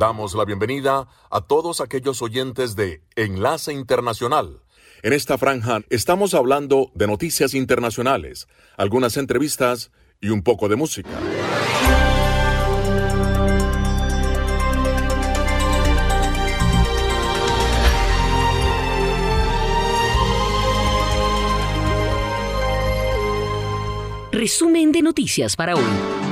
Damos la bienvenida a todos aquellos oyentes de Enlace Internacional. En esta franja estamos hablando de noticias internacionales, algunas entrevistas y un poco de música. Resumen de noticias para hoy.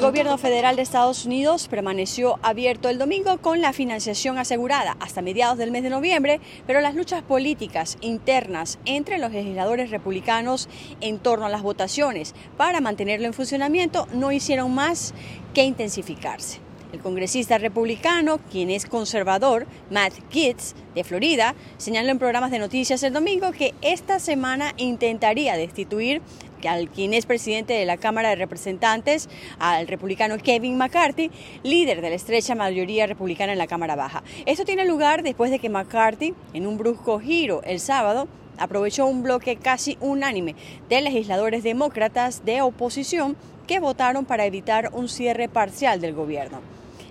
El gobierno federal de Estados Unidos permaneció abierto el domingo con la financiación asegurada hasta mediados del mes de noviembre, pero las luchas políticas internas entre los legisladores republicanos en torno a las votaciones para mantenerlo en funcionamiento no hicieron más que intensificarse. El congresista republicano, quien es conservador, Matt Gaetz, de Florida, señaló en programas de noticias el domingo que esta semana intentaría destituir al quien es presidente de la Cámara de Representantes, al republicano Kevin McCarthy, líder de la estrecha mayoría republicana en la Cámara Baja. Esto tiene lugar después de que McCarthy, en un brusco giro el sábado, aprovechó un bloque casi unánime de legisladores demócratas de oposición que votaron para evitar un cierre parcial del gobierno.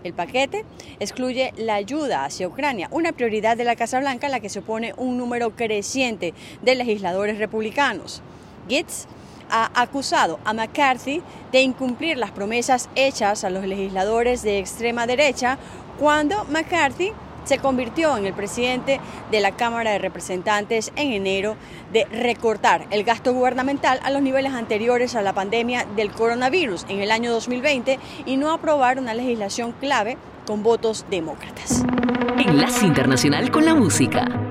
El paquete excluye la ayuda hacia Ucrania, una prioridad de la Casa Blanca a la que se opone un número creciente de legisladores republicanos. Gitz ha acusado a McCarthy de incumplir las promesas hechas a los legisladores de extrema derecha cuando McCarthy se convirtió en el presidente de la Cámara de Representantes en enero de recortar el gasto gubernamental a los niveles anteriores a la pandemia del coronavirus en el año 2020 y no aprobar una legislación clave con votos demócratas. Enlace Internacional con la Música.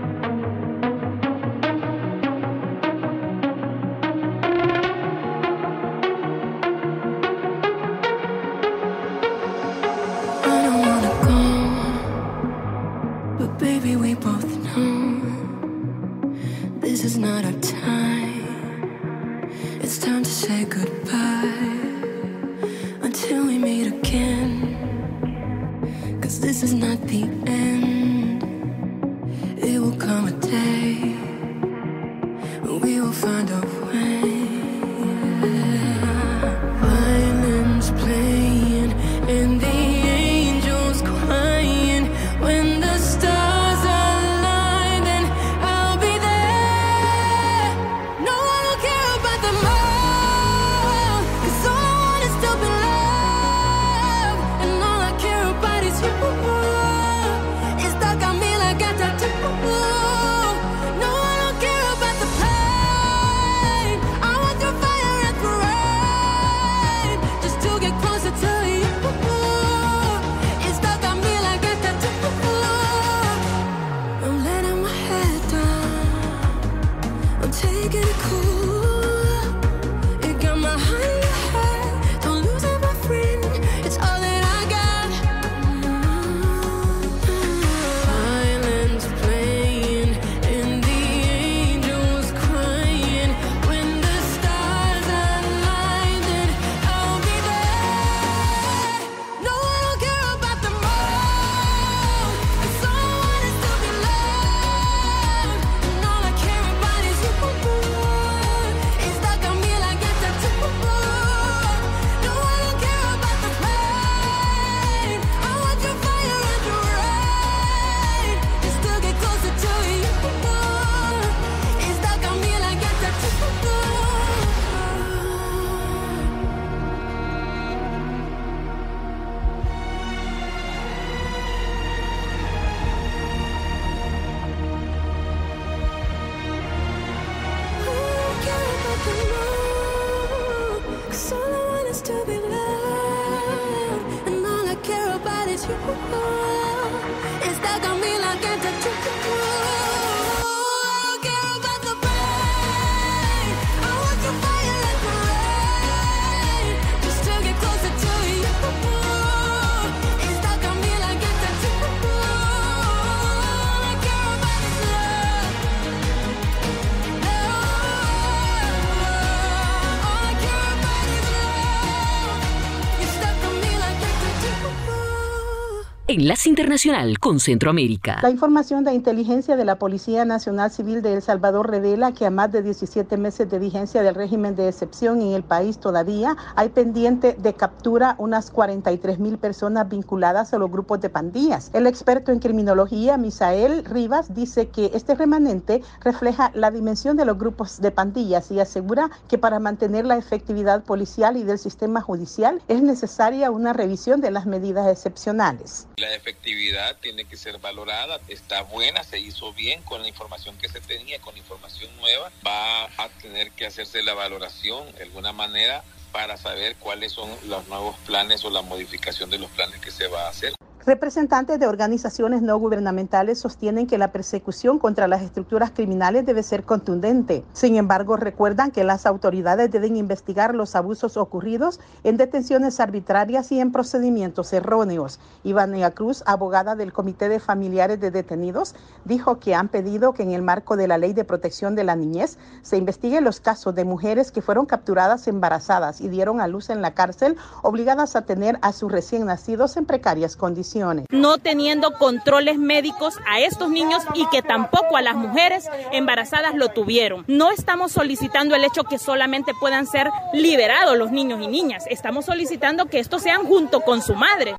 Enlace Internacional con Centroamérica. La información de inteligencia de la Policía Nacional Civil de El Salvador revela que a más de 17 meses de vigencia del régimen de excepción en el país todavía hay pendiente de captura unas 43 mil personas vinculadas a los grupos de pandillas. El experto en criminología, Misael Rivas, dice que este remanente refleja la dimensión de los grupos de pandillas y asegura que para mantener la efectividad policial y del sistema judicial es necesaria una revisión de las medidas excepcionales. La efectividad tiene que ser valorada, está buena, se hizo bien con la información que se tenía, con información nueva, va a tener que hacerse la valoración de alguna manera para saber cuáles son los nuevos planes o la modificación de los planes que se va a hacer. Representantes de organizaciones no gubernamentales sostienen que la persecución contra las estructuras criminales debe ser contundente. Sin embargo, recuerdan que las autoridades deben investigar los abusos ocurridos en detenciones arbitrarias y en procedimientos erróneos. Ivania Cruz, abogada del Comité de Familiares de Detenidos, dijo que han pedido que en el marco de la Ley de Protección de la Niñez se investigue los casos de mujeres que fueron capturadas embarazadas y dieron a luz en la cárcel, obligadas a tener a sus recién nacidos en precarias condiciones. No teniendo controles médicos a estos niños y que tampoco a las mujeres embarazadas lo tuvieron. No estamos solicitando el hecho que solamente puedan ser liberados los niños y niñas. Estamos solicitando que estos sean junto con su madre.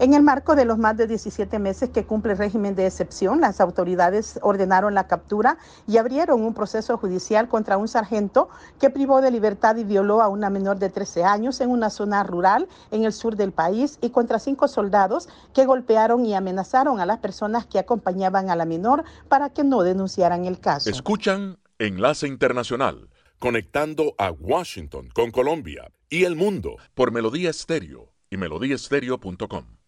En el marco de los más de 17 meses que cumple el régimen de excepción, las autoridades ordenaron la captura y abrieron un proceso judicial contra un sargento que privó de libertad y violó a una menor de 13 años en una zona rural en el sur del país y contra cinco soldados que golpearon y amenazaron a las personas que acompañaban a la menor para que no denunciaran el caso. Escuchan Enlace Internacional, conectando a Washington con Colombia y el mundo por Melodía Estéreo y melodíaestéreo.com.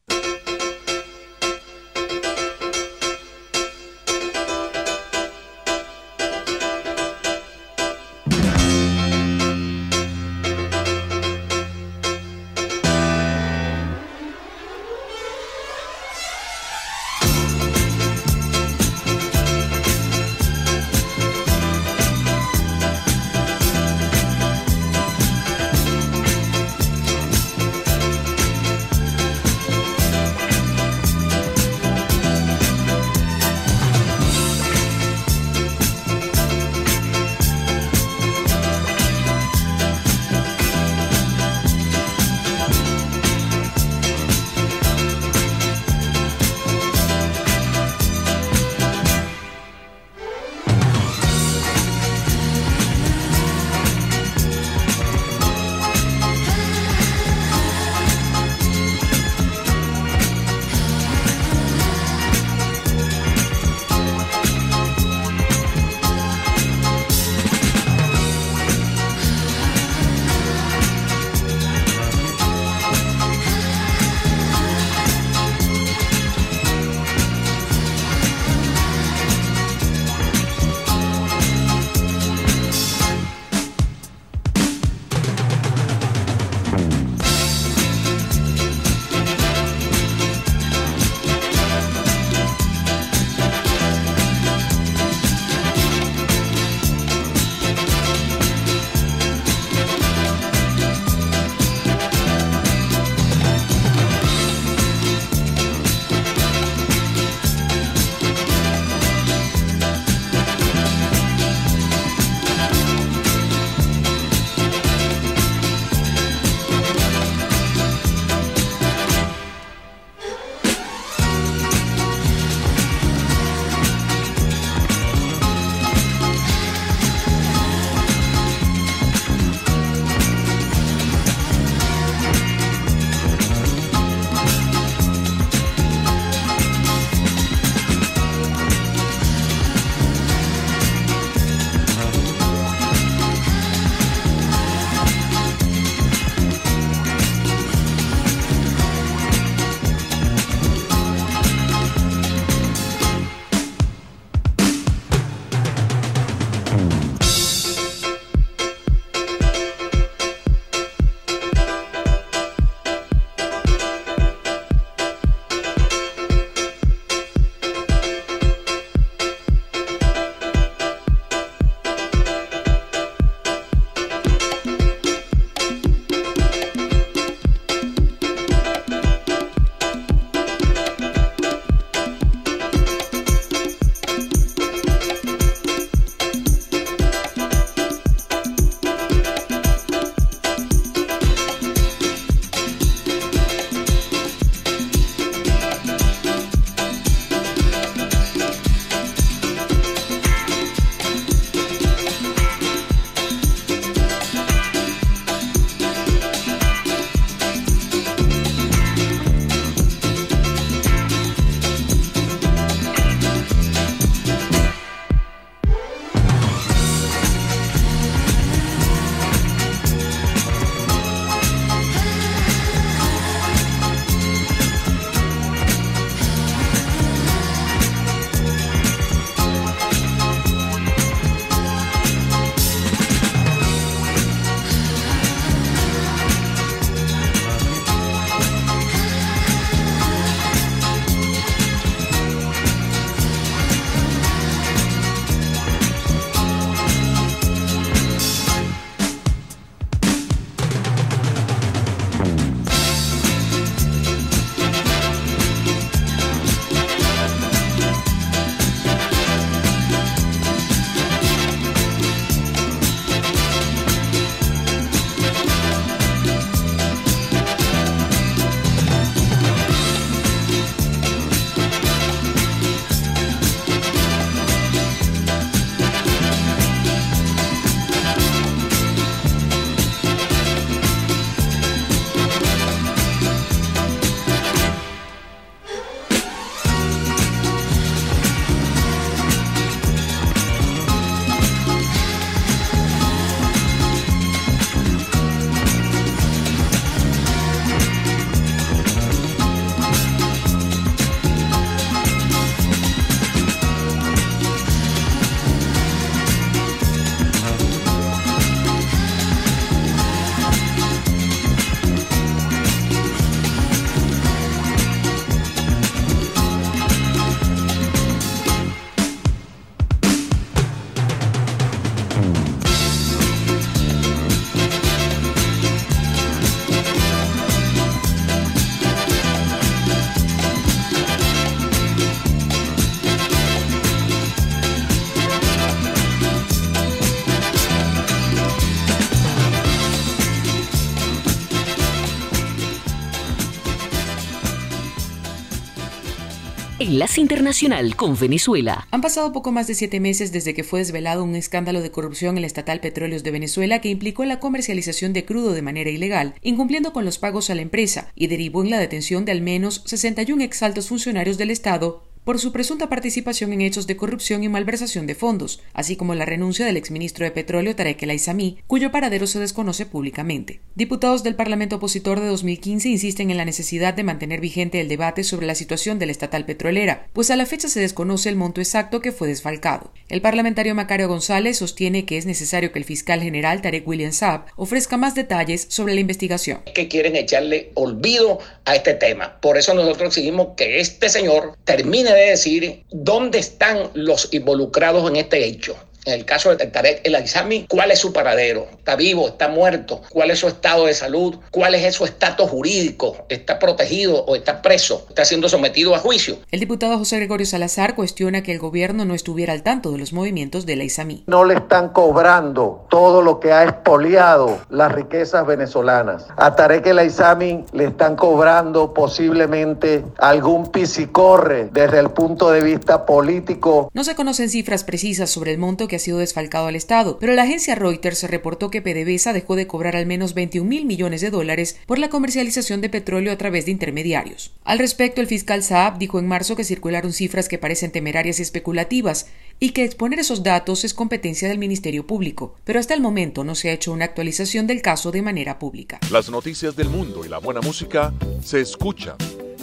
Enlace Internacional con Venezuela. Han pasado poco más de siete meses desde que fue desvelado un escándalo de corrupción en la estatal Petróleos de Venezuela que implicó la comercialización de crudo de manera ilegal, incumpliendo con los pagos a la empresa, y derivó en la detención de al menos 61 exaltos funcionarios del Estado por su presunta participación en hechos de corrupción y malversación de fondos, así como la renuncia del exministro de Petróleo Tarek El Aizami, cuyo paradero se desconoce públicamente. Diputados del Parlamento opositor de 2015 insisten en la necesidad de mantener vigente el debate sobre la situación de la estatal petrolera, pues a la fecha se desconoce el monto exacto que fue desfalcado. El parlamentario Macario González sostiene que es necesario que el fiscal general Tarek William Saab ofrezca más detalles sobre la investigación. Que quieren echarle olvido a este tema. Por eso nosotros exigimos que este señor termine de decir dónde están los involucrados en este hecho en el caso de Tarek El Aizami, ¿cuál es su paradero? ¿Está vivo? ¿Está muerto? ¿Cuál es su estado de salud? ¿Cuál es su estatus jurídico? ¿Está protegido o está preso? ¿Está siendo sometido a juicio? El diputado José Gregorio Salazar cuestiona que el gobierno no estuviera al tanto de los movimientos de El Aizami. No le están cobrando todo lo que ha expoliado las riquezas venezolanas. A Tarek El Aizami le están cobrando posiblemente algún pisicorre desde el punto de vista político. No se conocen cifras precisas sobre el monto que ha sido desfalcado al Estado, pero la agencia Reuters reportó que PDVSA dejó de cobrar al menos 21 mil millones de dólares por la comercialización de petróleo a través de intermediarios. Al respecto, el fiscal Saab dijo en marzo que circularon cifras que parecen temerarias y especulativas y que exponer esos datos es competencia del Ministerio Público, pero hasta el momento no se ha hecho una actualización del caso de manera pública. Las noticias del mundo y la buena música se escuchan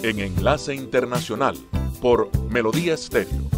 en Enlace Internacional por Melodía Estéreo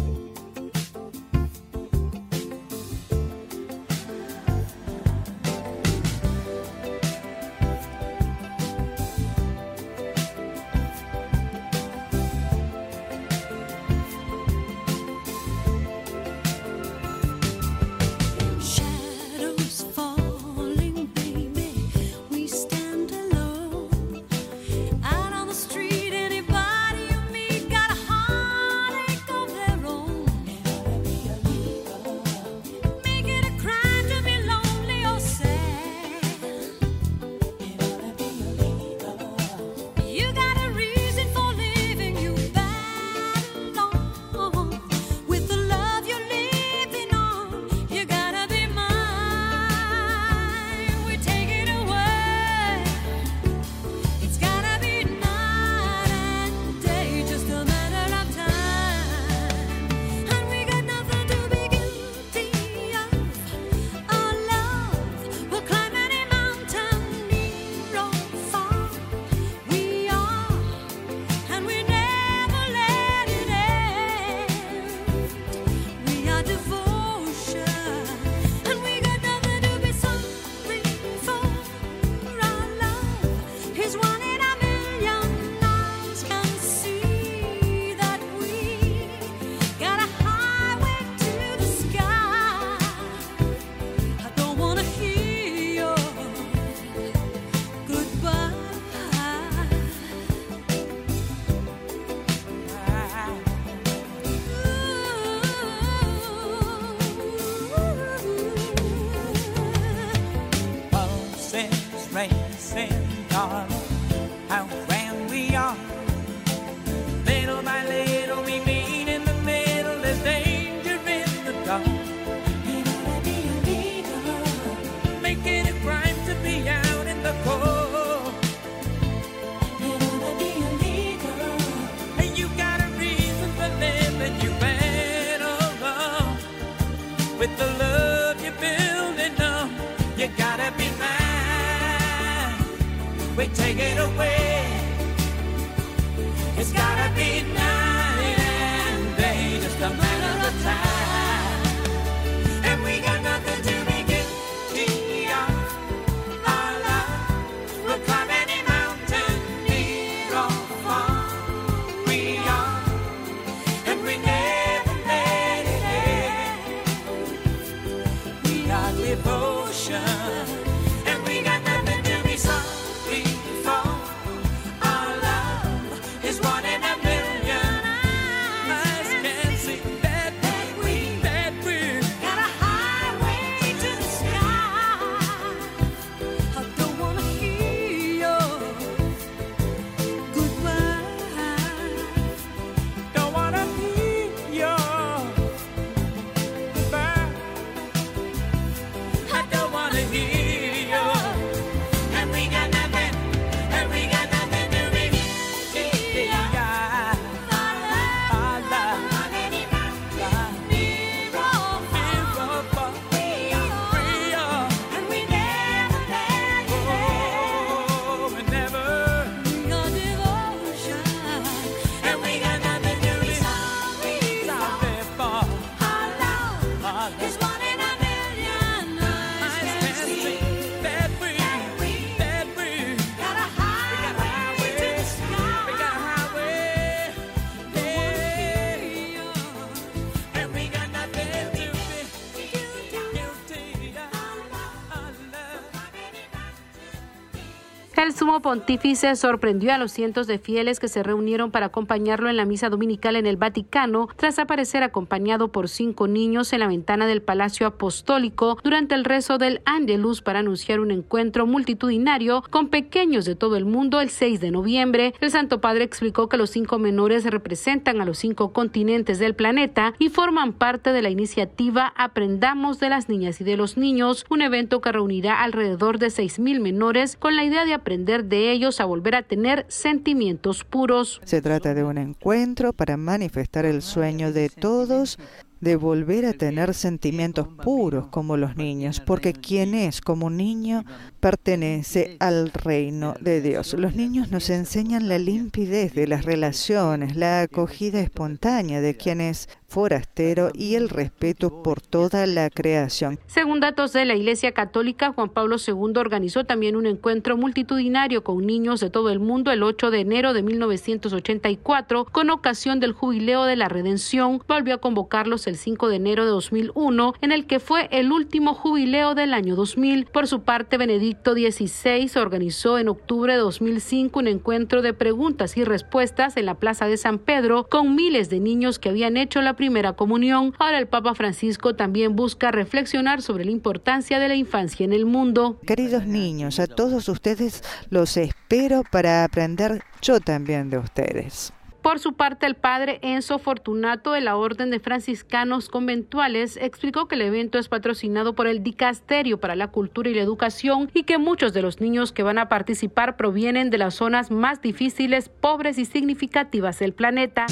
pontífice sorprendió a los cientos de fieles que se reunieron para acompañarlo en la misa dominical en el Vaticano tras aparecer acompañado por cinco niños en la ventana del Palacio Apostólico durante el rezo del Angelus para anunciar un encuentro multitudinario con pequeños de todo el mundo el 6 de noviembre. El Santo Padre explicó que los cinco menores representan a los cinco continentes del planeta y forman parte de la iniciativa Aprendamos de las niñas y de los niños, un evento que reunirá alrededor de seis mil menores con la idea de aprender de ellos a volver a tener sentimientos puros. Se trata de un encuentro para manifestar el sueño de todos de volver a tener sentimientos puros como los niños, porque quien es como un niño pertenece al reino de Dios. Los niños nos enseñan la limpidez de las relaciones, la acogida espontánea de quien es forastero y el respeto por toda la creación. Según datos de la Iglesia Católica, Juan Pablo II organizó también un encuentro multitudinario con niños de todo el mundo el 8 de enero de 1984 con ocasión del jubileo de la Redención. Volvió a convocarlos el 5 de enero de 2001, en el que fue el último jubileo del año 2000. Por su parte, Benedicto XVI organizó en octubre de 2005 un encuentro de preguntas y respuestas en la Plaza de San Pedro con miles de niños que habían hecho la primera comunión. Ahora el Papa Francisco también busca reflexionar sobre la importancia de la infancia en el mundo. Queridos niños, a todos ustedes los espero para aprender yo también de ustedes. Por su parte, el padre Enzo Fortunato de la Orden de Franciscanos Conventuales explicó que el evento es patrocinado por el Dicasterio para la Cultura y la Educación y que muchos de los niños que van a participar provienen de las zonas más difíciles, pobres y significativas del planeta.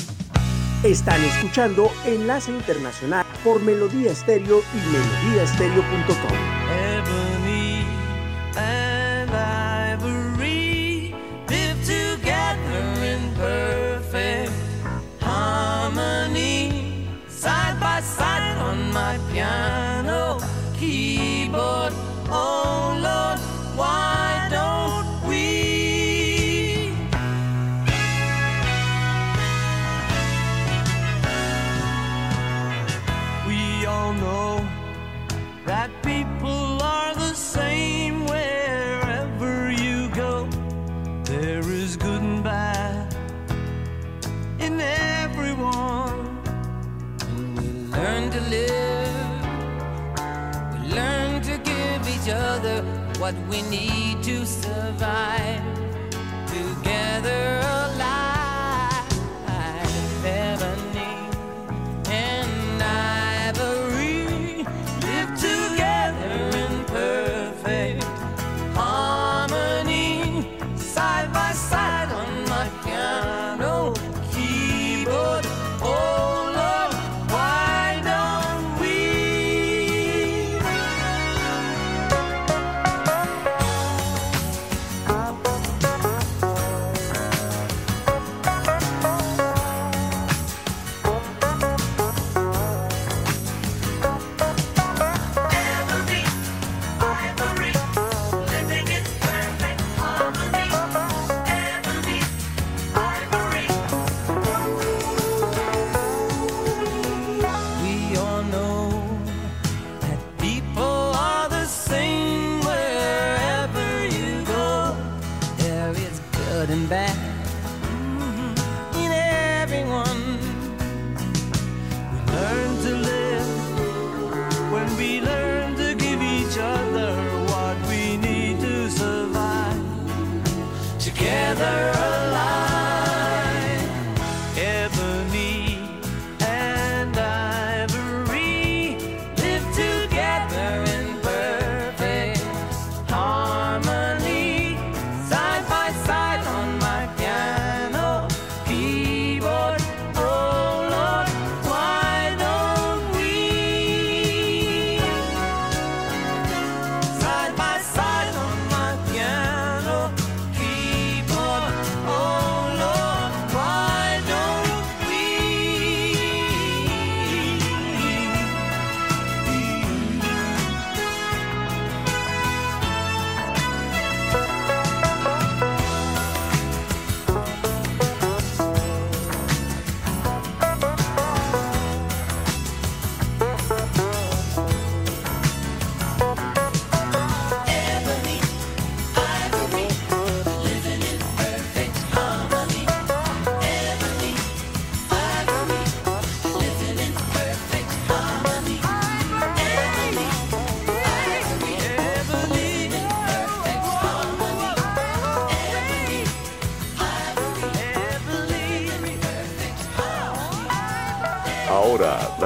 Están escuchando Enlace Internacional por Melodía Estéreo y melodíaestéreo.com. Ebony and ivory live together in perfect harmony. Side by side on my piano keyboard. Oh Lord, why And we learn to live, we learn to give each other what we need to survive. Together alive.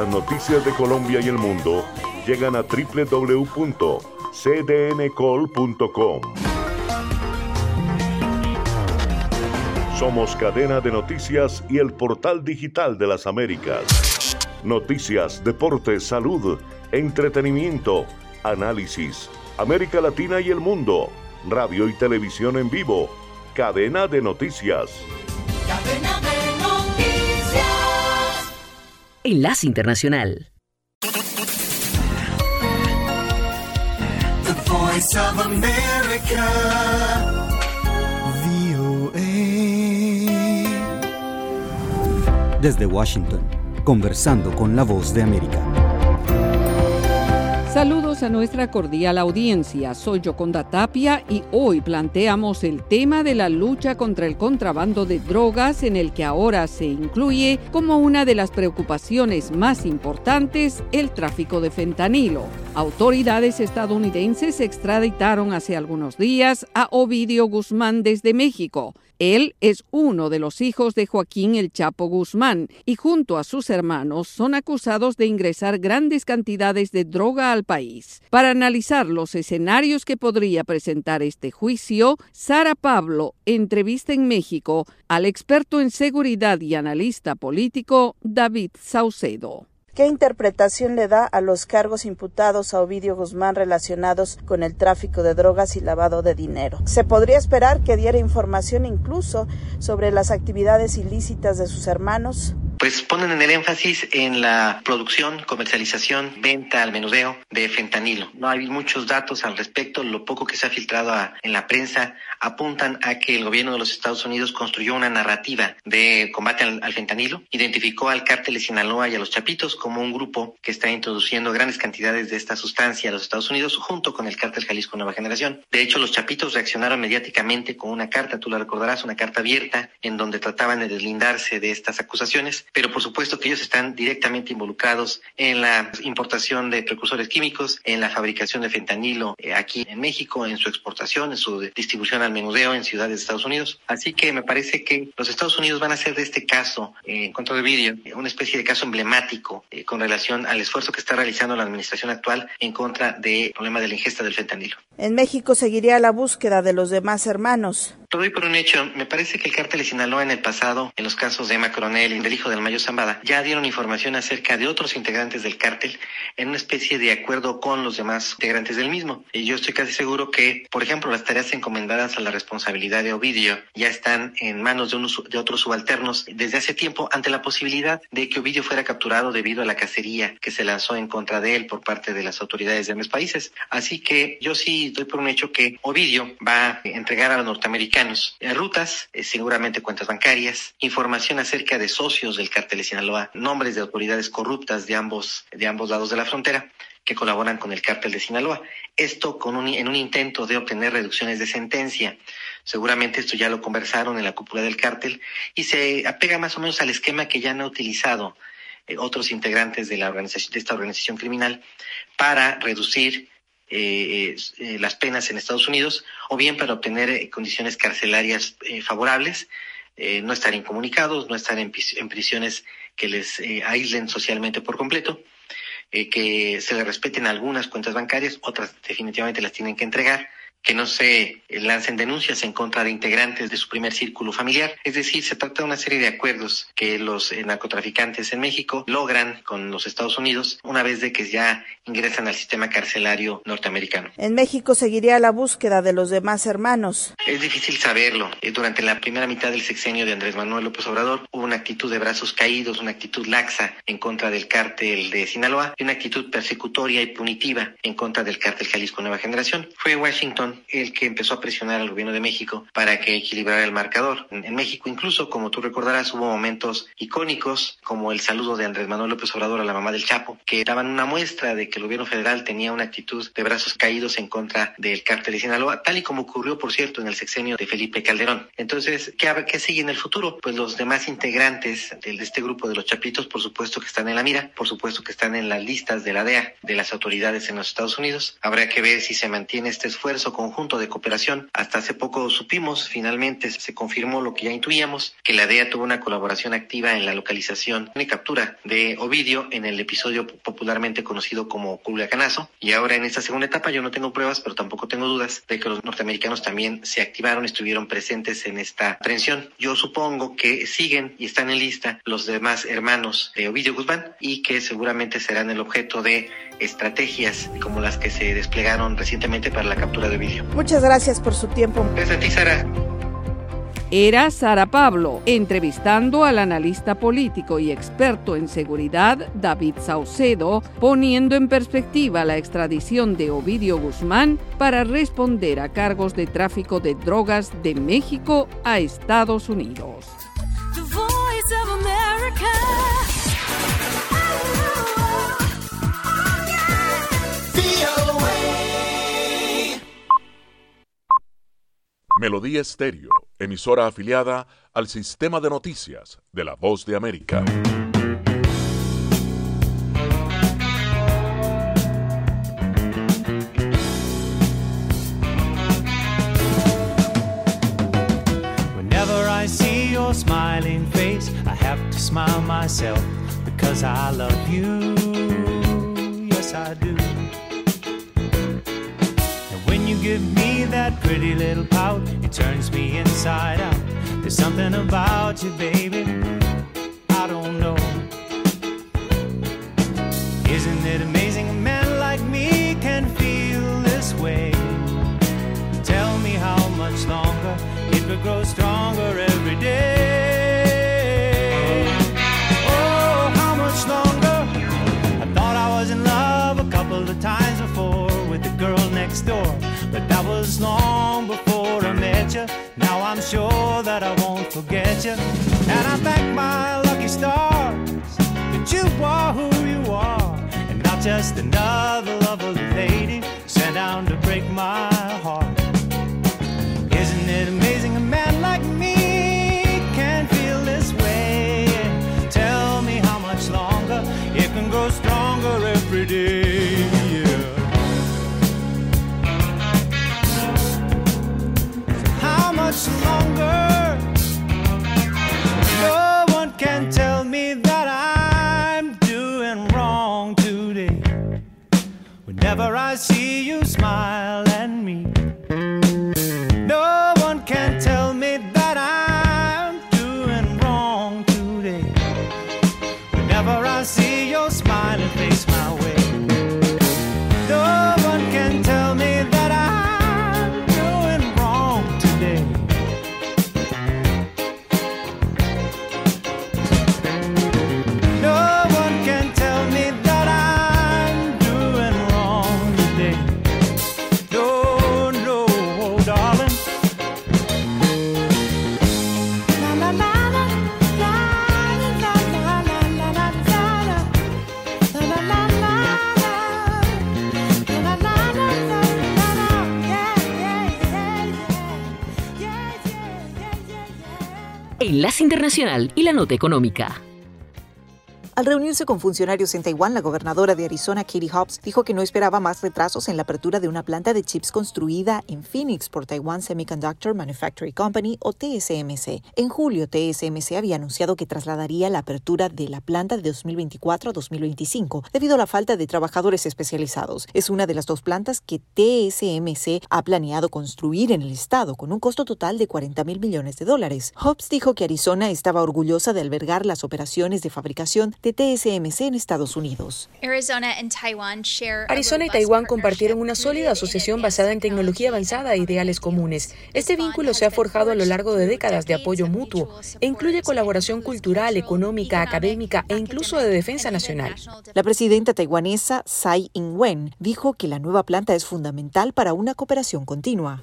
Noticias de Colombia y el mundo llegan a www.cdncol.com. Somos cadena de noticias y el portal digital de las Américas. Noticias, deportes, salud, entretenimiento, análisis, América Latina y el mundo, radio y televisión en vivo, cadena de noticias. Enlace Internacional. The Voice of America. Desde Washington, conversando con la voz de América. Saludos a nuestra cordial audiencia. Soy Yoconda Tapia y hoy planteamos el tema de la lucha contra el contrabando de drogas en el que ahora se incluye como una de las preocupaciones más importantes el tráfico de fentanilo. Autoridades estadounidenses extraditaron hace algunos días a Ovidio Guzmán desde México. Él es uno de los hijos de Joaquín El Chapo Guzmán y junto a sus hermanos son acusados de ingresar grandes cantidades de droga al país. Para analizar los escenarios que podría presentar este juicio, Sara Pablo entrevista en México al experto en seguridad y analista político David Saucedo. ¿Qué interpretación le da a los cargos imputados a Ovidio Guzmán relacionados con el tráfico de drogas y lavado de dinero? Se podría esperar que diera información incluso sobre las actividades ilícitas de sus hermanos. Pues ponen el énfasis en la producción, comercialización, venta al menudeo de fentanilo. No hay muchos datos al respecto. Lo poco que se ha filtrado en la prensa apuntan a que el gobierno de los Estados Unidos construyó una narrativa de combate al, al fentanilo, identificó al cártel de Sinaloa y a los Chapitos como un grupo que está introduciendo grandes cantidades de esta sustancia a los Estados Unidos junto con el cártel Jalisco Nueva Generación. De hecho, los Chapitos reaccionaron mediáticamente con una carta, tú la recordarás, una carta abierta en donde trataban de deslindarse de estas acusaciones, pero por supuesto que ellos están directamente involucrados en la importación de precursores químicos, en la fabricación de fentanilo eh, aquí en México, en su exportación, en su distribución al menudeo en ciudades de Estados Unidos. Así que me parece que los Estados Unidos van a hacer de este caso eh, en contra de vídeo una especie de caso emblemático eh, con relación al esfuerzo que está realizando la administración actual en contra del problema de la ingesta del fentanilo. En México seguiría la búsqueda de los demás hermanos. Por un hecho. Me parece que el cártel de Sinaloa en el pasado, en los casos de Emma Coronel y del hijo del Mayo Zambada, ya dieron información acerca de otros integrantes del cártel en una especie de acuerdo con los demás integrantes del mismo. Y yo estoy casi seguro que, por ejemplo, las tareas encomendadas a la responsabilidad de Ovidio ya están en manos de, unos, de otros subalternos desde hace tiempo ante la posibilidad de que Ovidio fuera capturado debido a la cacería que se lanzó en contra de él por parte de las autoridades de ambos países. Así que yo sí doy por un hecho que Ovidio va a entregar a los norteamericanos eh, rutas, eh, seguramente cuentas bancarias, información acerca de socios del cártel de Sinaloa, nombres de autoridades corruptas de ambos, de ambos lados de la frontera que colaboran con el cártel de Sinaloa. Esto con un, en un intento de obtener reducciones de sentencia. Seguramente esto ya lo conversaron en la cúpula del cártel y se apega más o menos al esquema que ya han utilizado eh, otros integrantes de, la organización, de esta organización criminal para reducir eh, eh, las penas en Estados Unidos o bien para obtener eh, condiciones carcelarias eh, favorables, eh, no estar incomunicados, no estar en, en prisiones que les aíslen socialmente por completo, que se les respeten algunas cuentas bancarias, otras definitivamente las tienen que entregar que no se lancen denuncias en contra de integrantes de su primer círculo familiar. Es decir, se trata de una serie de acuerdos que los eh, narcotraficantes en México logran con los Estados Unidos una vez de que ya ingresan al sistema carcelario norteamericano. En México seguiría la búsqueda de los demás hermanos. Es difícil saberlo. Eh, Durante la primera mitad del sexenio de Andrés Manuel López Obrador hubo una actitud de brazos caídos, una actitud laxa en contra del cártel de Sinaloa y una actitud persecutoria y punitiva en contra del cártel Jalisco Nueva Generación. Fue Washington el que empezó a presionar al gobierno de México para que equilibrara el marcador. En, México incluso, como tú recordarás, hubo momentos icónicos como el saludo de Andrés Manuel López Obrador a la mamá del Chapo, que daban una muestra de que el gobierno federal tenía una actitud de brazos caídos en contra del cártel de Sinaloa, tal y como ocurrió, por cierto, en el sexenio de Felipe Calderón. Entonces, ¿qué, qué sigue en el futuro? Pues los demás integrantes de, este grupo de los Chapitos, por supuesto que están en la mira, por supuesto que están en las listas de la DEA, de las autoridades en los Estados Unidos. Habrá que ver si se mantiene este esfuerzo como conjunto de cooperación. Hasta hace poco supimos, finalmente se confirmó lo que ya intuíamos, que la DEA tuvo una colaboración activa en la localización y captura de Ovidio en el episodio popularmente conocido como Culiacanazo. Y ahora en esta segunda etapa yo no tengo pruebas, pero tampoco tengo dudas de que los norteamericanos también se activaron, estuvieron presentes en esta aprehensión. Yo supongo que siguen y están en lista los demás hermanos de Ovidio Guzmán y que seguramente serán el objeto de estrategias como las que se desplegaron recientemente para la captura de Ovidio. Muchas gracias por su tiempo. Gracias a ti, Sara. Era Sara Pablo, entrevistando al analista político y experto en seguridad David Saucedo, poniendo en perspectiva la extradición de Ovidio Guzmán para responder a cargos de tráfico de drogas de México a Estados Unidos. The voice of America. Melodía Estéreo, emisora afiliada al sistema de noticias de la Voz de América. Whenever I see your smiling face, I have to smile myself because I love you. Yes, I do. Give me that pretty little pout, it turns me inside out. There's something about you, baby. I don't know. Isn't it amazing a man like me can feel this way? Tell me how much longer it will grow stronger every day. Oh, how much longer? I thought I was in love a couple of times before with the girl next door, was long before I met you. Now I'm sure that I won't forget you, and I thank my lucky stars that you are who you are, and not just another lovely lady sent down to break my heart. Isn't it amazing longer? Enlace Internacional y la Nota Económica. Al reunirse con funcionarios en Taiwán, la gobernadora de Arizona, Katie Hobbs, dijo que no esperaba más retrasos en la apertura de una planta de chips construida en Phoenix por Taiwan Semiconductor Manufacturing Company o TSMC. En julio, TSMC había anunciado que trasladaría la apertura de la planta de 2024 a 2025 debido a la falta de trabajadores especializados. Es una de las dos plantas que TSMC ha planeado construir en el estado con un costo total de 40 mil millones de dólares. Hobbs dijo que Arizona estaba orgullosa de albergar las operaciones de fabricación de TSMC en Estados Unidos. Arizona y Taiwán compartieron una sólida asociación basada en tecnología avanzada e ideales comunes. Este vínculo se ha forjado a lo largo de décadas de apoyo mutuo e incluye colaboración cultural, económica, académica e incluso de defensa nacional. La presidenta taiwanesa Tsai Ing-wen dijo que la nueva planta es fundamental para una cooperación continua.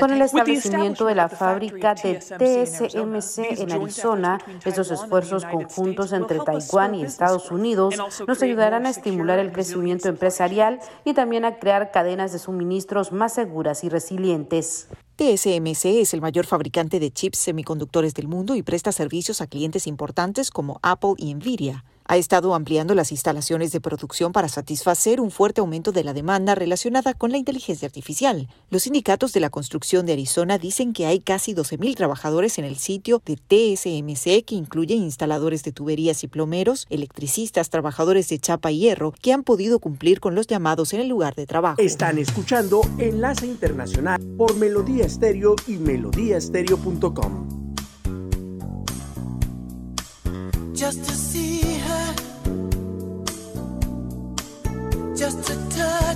Con el establecimiento de la fábrica de TSMC en Arizona, estos esfuerzos conjuntos entre Taiwán y Estados Unidos nos ayudarán a estimular el crecimiento empresarial y también a crear cadenas de suministros más seguras y resilientes. TSMC es el mayor fabricante de chips semiconductores del mundo y presta servicios a clientes importantes como Apple y Nvidia. ha estado ampliando las instalaciones de producción para satisfacer un fuerte aumento de la demanda relacionada con la inteligencia artificial. Los sindicatos de la construcción de Arizona dicen que hay casi 12.000 trabajadores en el sitio de TSMC que incluye instaladores de tuberías y plomeros, electricistas, trabajadores de chapa y hierro que han podido cumplir con los llamados en el lugar de trabajo. Están escuchando Enlace Internacional por Melodía Estéreo y melodíaestéreo.com. Just to see her, just to touch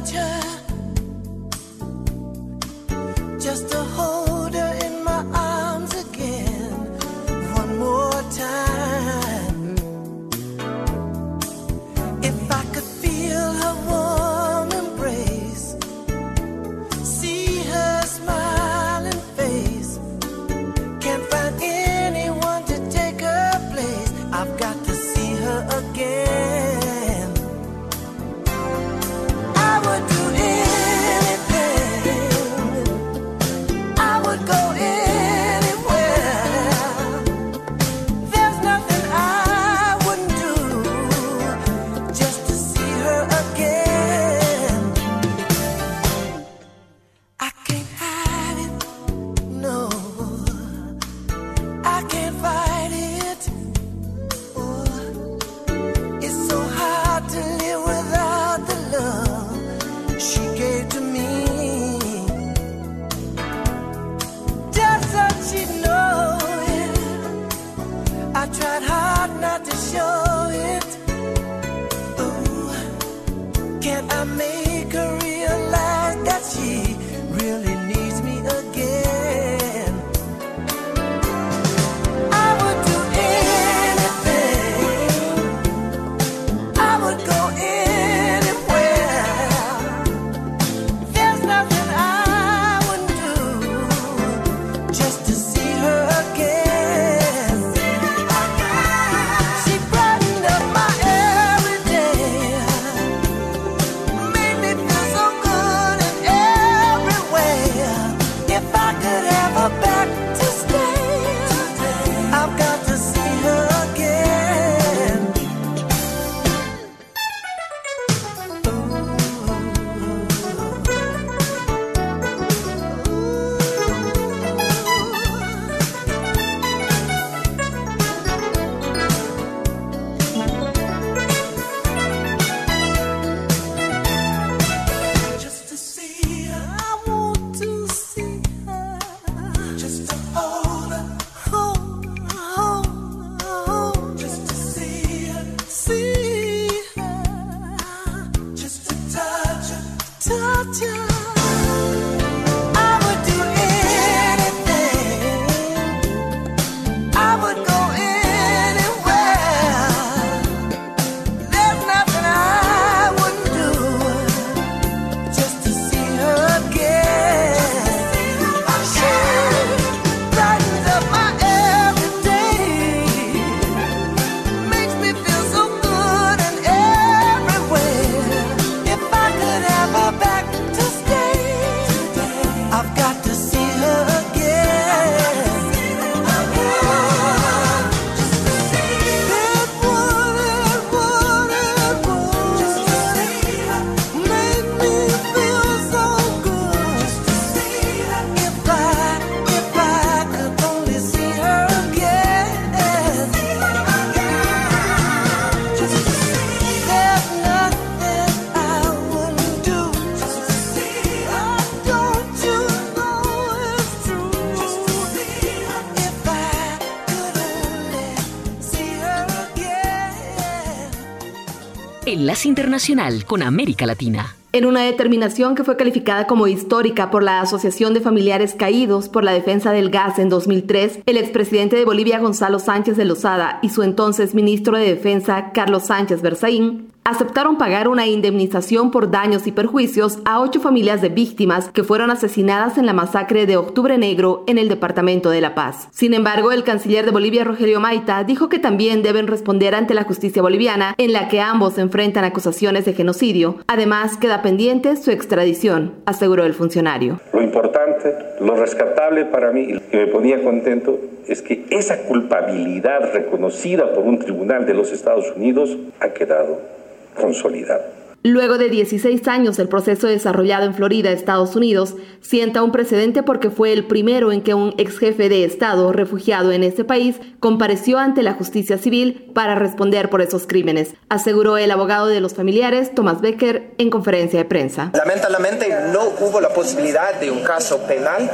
Enlace Internacional con América Latina. En una determinación que fue calificada como histórica por la Asociación de Familiares Caídos por la Defensa del Gas en 2003, el expresidente de Bolivia Gonzalo Sánchez de Lozada y su entonces ministro de Defensa Carlos Sánchez Berzaín aceptaron pagar una indemnización por daños y perjuicios a ocho familias de víctimas que fueron asesinadas en la masacre de Octubre Negro en el Departamento de La Paz. Sin embargo, el canciller de Bolivia, Rogelio Maita, dijo que también deben responder ante la justicia boliviana, en la que ambos enfrentan acusaciones de genocidio. Además, queda pendiente su extradición, aseguró el funcionario. Lo importante, lo rescatable para mí que me ponía contento es que esa culpabilidad reconocida por un tribunal de los Estados Unidos ha quedado consolidada. Luego de 16 años, el proceso desarrollado en Florida, Estados Unidos, sienta un precedente porque fue el primero en que un ex jefe de Estado refugiado en ese país compareció ante la justicia civil para responder por esos crímenes, aseguró el abogado de los familiares, Thomas Becker, en conferencia de prensa. Lamentablemente no hubo la posibilidad de un caso penal,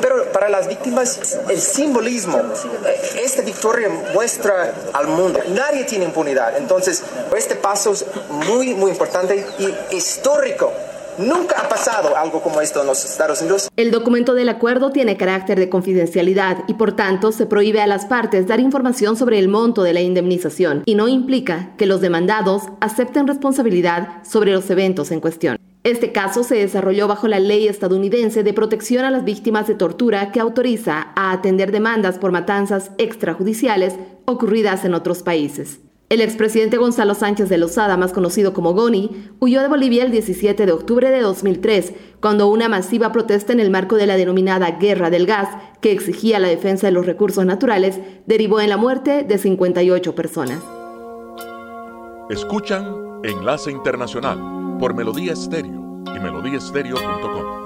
pero para las víctimas el simbolismo, esta victoria muestra al mundo, nadie tiene impunidad, entonces este paso es muy, muy importante y histórico. Nunca ha pasado algo como esto en los Estados Unidos. El documento del acuerdo tiene carácter de confidencialidad y por tanto se prohíbe a las partes dar información sobre el monto de la indemnización y no implica que los demandados acepten responsabilidad sobre los eventos en cuestión. Este caso se desarrolló bajo la ley estadounidense de protección a las víctimas de tortura que autoriza a atender demandas por matanzas extrajudiciales ocurridas en otros países. El expresidente Gonzalo Sánchez de Lozada, más conocido como Goni, huyó de Bolivia el 17 de octubre de 2003, cuando una masiva protesta en el marco de la denominada Guerra del Gas, que exigía la defensa de los recursos naturales, derivó en la muerte de 58 personas. Escuchan Enlace Internacional por Melodía Estéreo y melodíaestéreo.com.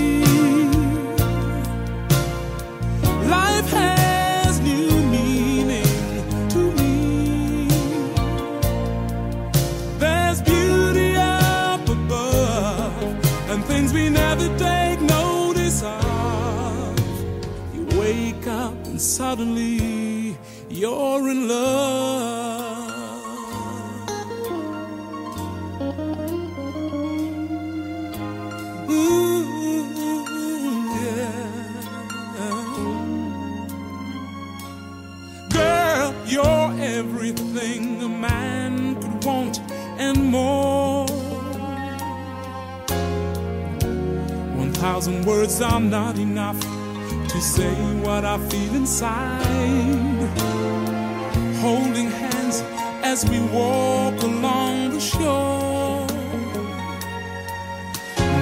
suddenly you're in love. Everything a man could want and more. One thousand words are not enough to say what I feel inside. Holding hands as we walk along the shore.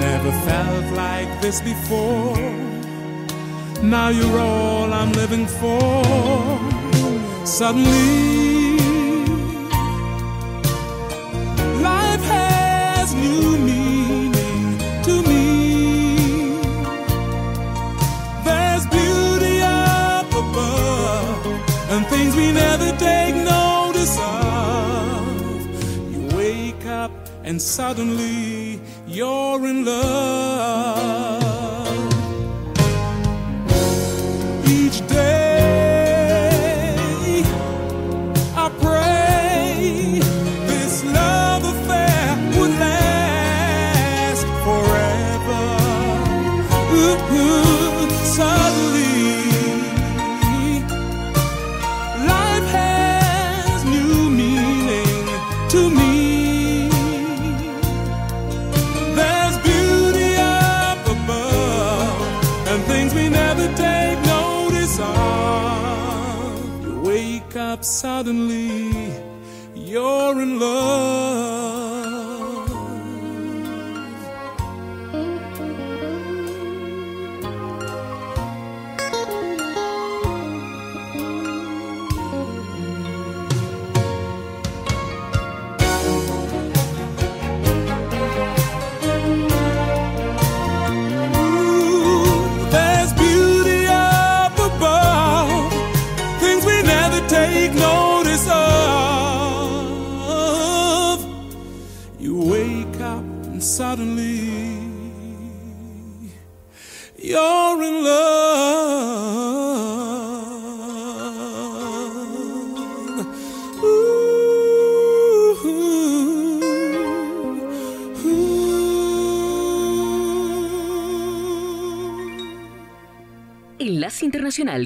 Never felt like this before. Now you're all I'm living for. Suddenly, life has new meaning to me. There's beauty up above and things we never take notice of. You wake up and suddenly you're in love.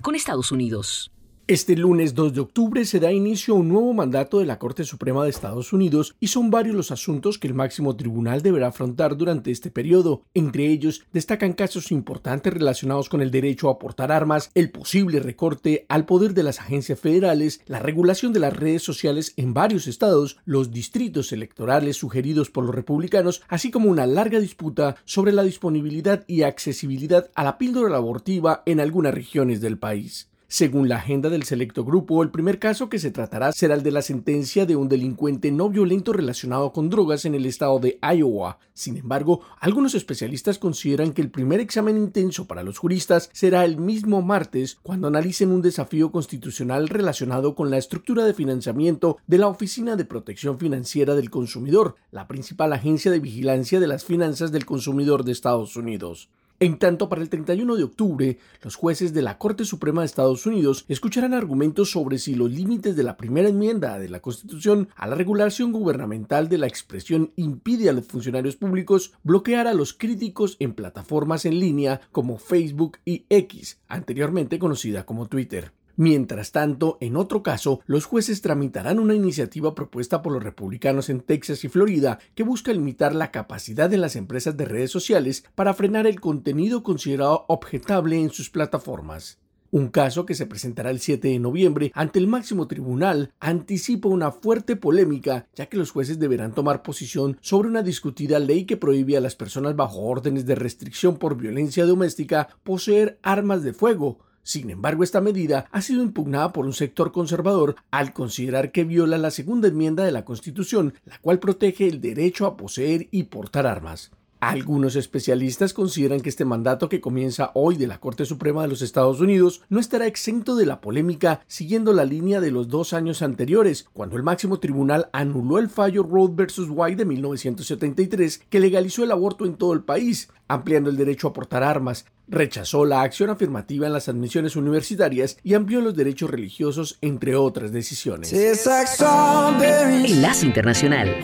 Con Estados Unidos. Este lunes 2 de octubre se da inicio a un nuevo mandato de la Corte Suprema de Estados Unidos y son varios los asuntos que el máximo tribunal deberá afrontar durante este periodo. Entre ellos destacan casos importantes relacionados con el derecho a portar armas, el posible recorte al poder de las agencias federales, la regulación de las redes sociales en varios estados, los distritos electorales sugeridos por los republicanos, así como una larga disputa sobre la disponibilidad y accesibilidad a la píldora abortiva en algunas regiones del país. Según la agenda del selecto grupo, el primer caso que se tratará será el de la sentencia de un delincuente no violento relacionado con drogas en el estado de Iowa. Sin embargo, algunos especialistas consideran que el primer examen intenso para los juristas será el mismo martes cuando analicen un desafío constitucional relacionado con la estructura de financiamiento de la Oficina de Protección Financiera del Consumidor, la principal agencia de vigilancia de las finanzas del consumidor de Estados Unidos. En tanto, para el 31 de octubre, los jueces de la Corte Suprema de Estados Unidos escucharán argumentos sobre si los límites de la primera enmienda de la Constitución a la regulación gubernamental de la expresión impide a los funcionarios públicos bloquear a los críticos en plataformas en línea como Facebook y X, anteriormente conocida como Twitter. Mientras tanto, en otro caso, los jueces tramitarán una iniciativa propuesta por los republicanos en Texas y Florida que busca limitar la capacidad de las empresas de redes sociales para frenar el contenido considerado objetable en sus plataformas. Un caso que se presentará el 7 de noviembre ante el máximo tribunal anticipa una fuerte polémica, ya que los jueces deberán tomar posición sobre una discutida ley que prohíbe a las personas bajo órdenes de restricción por violencia doméstica poseer armas de fuego, sin embargo, esta medida ha sido impugnada por un sector conservador al considerar que viola la segunda enmienda de la Constitución, la cual protege el derecho a poseer y portar armas. Algunos especialistas consideran que este mandato que comienza hoy de la Corte Suprema de los Estados Unidos no estará exento de la polémica siguiendo la línea de los dos años anteriores, cuando el máximo tribunal anuló el fallo Roe vs. White de 1973 que legalizó el aborto en todo el país, ampliando el derecho a portar armas, rechazó la acción afirmativa en las admisiones universitarias y amplió los derechos religiosos, entre otras decisiones. Enlace Internacional.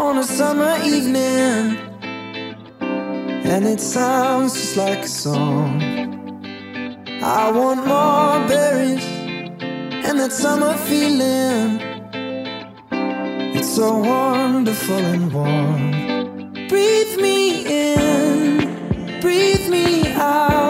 and it sounds just like a song. I want more berries and that summer feeling. It's so wonderful and warm. Breathe me in, breathe me out.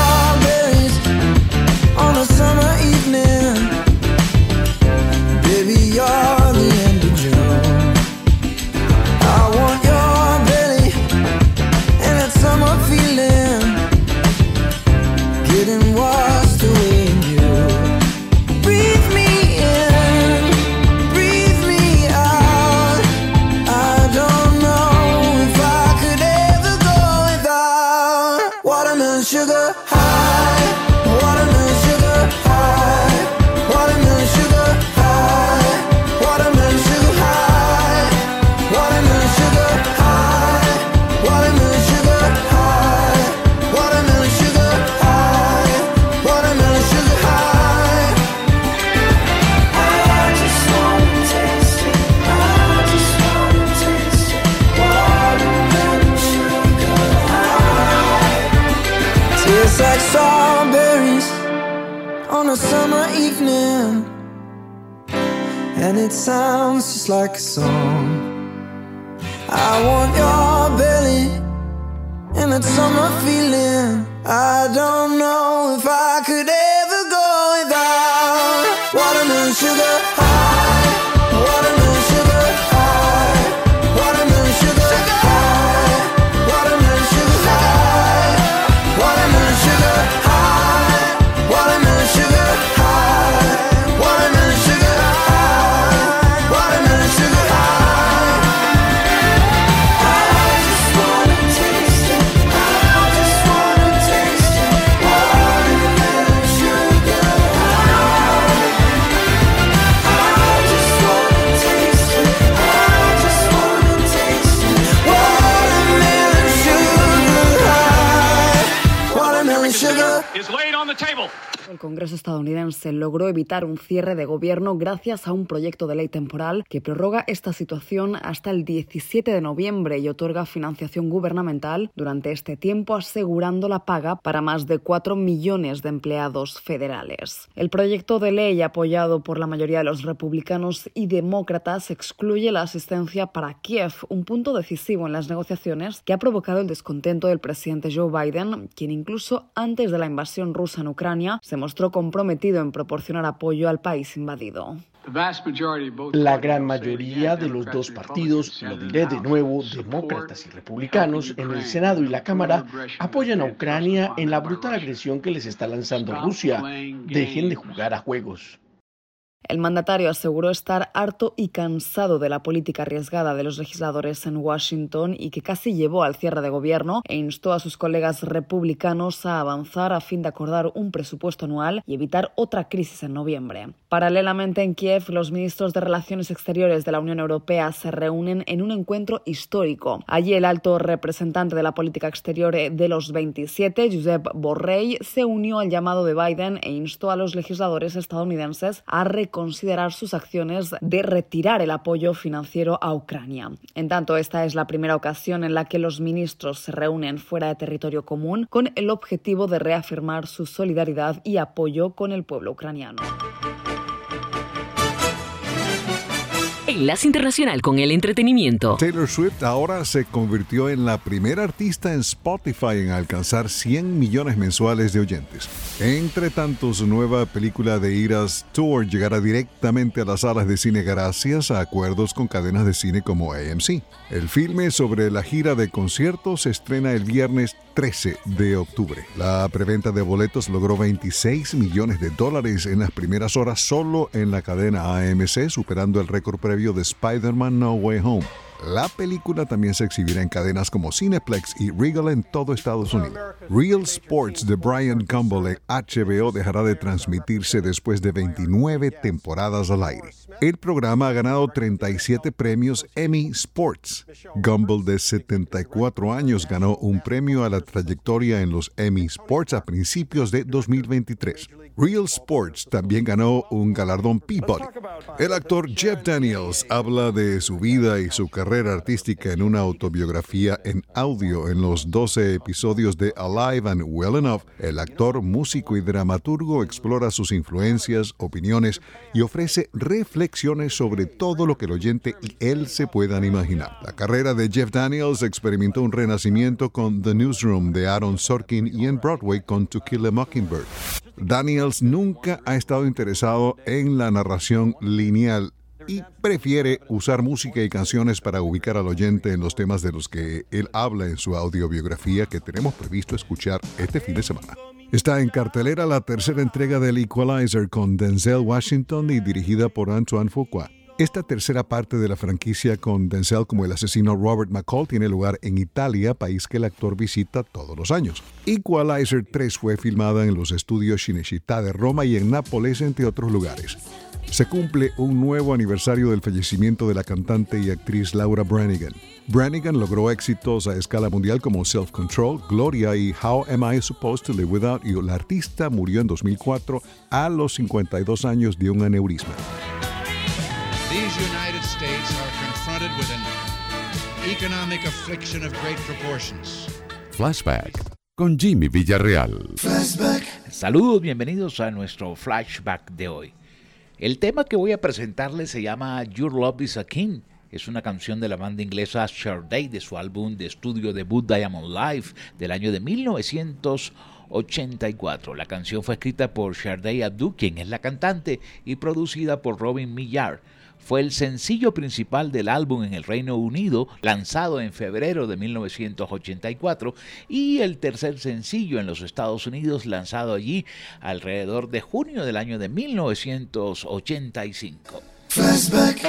sounds just like a song. I want your belly and that summer feeling. I don't know if I Congreso estadounidense logró evitar un cierre de gobierno gracias a un proyecto de ley temporal que prorroga esta situación hasta el 17 de noviembre y otorga financiación gubernamental durante este tiempo, asegurando la paga para más de 4 millones de empleados federales. El proyecto de ley, apoyado por la mayoría de los republicanos y demócratas, excluye la asistencia para Kiev, un punto decisivo en las negociaciones que ha provocado el descontento del presidente Joe Biden, quien incluso antes de la invasión rusa en Ucrania se mostró comprometido en proporcionar apoyo al país invadido. La gran mayoría de los dos partidos, lo diré de nuevo, demócratas y republicanos, en el Senado y la Cámara, apoyan a Ucrania en la brutal agresión que les está lanzando Rusia. Dejen de jugar a juegos. El mandatario aseguró estar harto y cansado de la política arriesgada de los legisladores en Washington y que casi llevó al cierre de gobierno e instó a sus colegas republicanos a avanzar a fin de acordar un presupuesto anual y evitar otra crisis en noviembre. Paralelamente en Kiev, los ministros de Relaciones Exteriores de la Unión Europea se reúnen en un encuentro histórico. Allí el alto representante de la política exterior de los 27, Josep Borrell, se unió al llamado de Biden e instó a los legisladores estadounidenses a considerar sus acciones de retirar el apoyo financiero a Ucrania. En tanto, esta es la primera ocasión en la que los ministros se reúnen fuera de territorio común con el objetivo de reafirmar su solidaridad y apoyo con el pueblo ucraniano. Enlace Internacional con el Entretenimiento. Taylor Swift ahora se convirtió en la primera artista en Spotify en alcanzar 100 millones mensuales de oyentes. Entre tanto, su nueva película de Iras Tour llegará directamente a las salas de cine gracias a acuerdos con cadenas de cine como AMC. El filme sobre la gira de conciertos se estrena el viernes 13 de octubre. La preventa de boletos logró 26 millones de dólares en las primeras horas solo en la cadena AMC, superando el récord previo de Spider-Man No Way Home. La película también se exhibirá en cadenas como Cineplex y Regal en todo Estados Unidos. Real Sports de Brian Gumbel en HBO dejará de transmitirse después de 29 temporadas al aire. El programa ha ganado 37 premios Emmy Sports. Gumbel, de 74 años, ganó un premio a la trayectoria en los Emmy Sports a principios de 2023. Real Sports también ganó un galardón Peabody. El actor Jeff Daniels habla de su vida y su carrera artística en una autobiografía en audio en los 12 episodios de Alive and Well Enough. El actor, músico y dramaturgo explora sus influencias, opiniones y ofrece reflexiones sobre todo lo que el oyente y él se puedan imaginar. La carrera de Jeff Daniels experimentó un renacimiento con The Newsroom de Aaron Sorkin y en Broadway con To Kill a Mockingbird. Daniels nunca ha estado interesado en la narración lineal y prefiere usar música y canciones para ubicar al oyente en los temas de los que él habla en su audiobiografía que tenemos previsto escuchar este fin de semana. Está en cartelera la tercera entrega del Equalizer con Denzel Washington y dirigida por Antoine Fuqua. Esta tercera parte de la franquicia con Denzel como el asesino Robert McCall tiene lugar en Italia, país que el actor visita todos los años. Equalizer 3 fue filmada en los estudios Cinecittà de Roma y en Nápoles, entre otros lugares. Se cumple un nuevo aniversario del fallecimiento de la cantante y actriz Laura Branigan. Branigan logró éxitos a escala mundial como Self Control, Gloria y How Am I Supposed to Live Without You. La artista murió en 2004 a los 52 años de un aneurisma. These United States are confronted with an economic affliction of great proportions. Flashback con Jimmy Villarreal. Saludos, bienvenidos a nuestro flashback de hoy. El tema que voy a presentarles se llama Your Love is a King. Es una canción de la banda inglesa Sade de su álbum de estudio debut Diamond Life del año de 1984. La canción fue escrita por Sade Abdu, quien es la cantante, y producida por Robin Millar fue el sencillo principal del álbum en el Reino Unido, lanzado en febrero de 1984, y el tercer sencillo en los Estados Unidos, lanzado allí alrededor de junio del año de 1985. Flashback.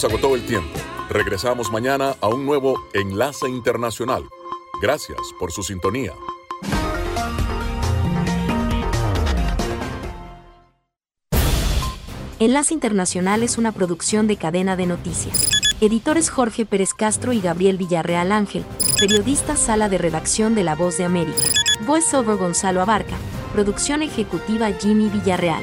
nos agotó el tiempo. Regresamos mañana a un nuevo Enlace Internacional. Gracias por su sintonía. Enlace Internacional es una producción de cadena de noticias. Editores Jorge Pérez Castro y Gabriel Villarreal Ángel. Periodista Sala de Redacción de La Voz de América. Voiceover Gonzalo Abarca. Producción ejecutiva Jimmy Villarreal.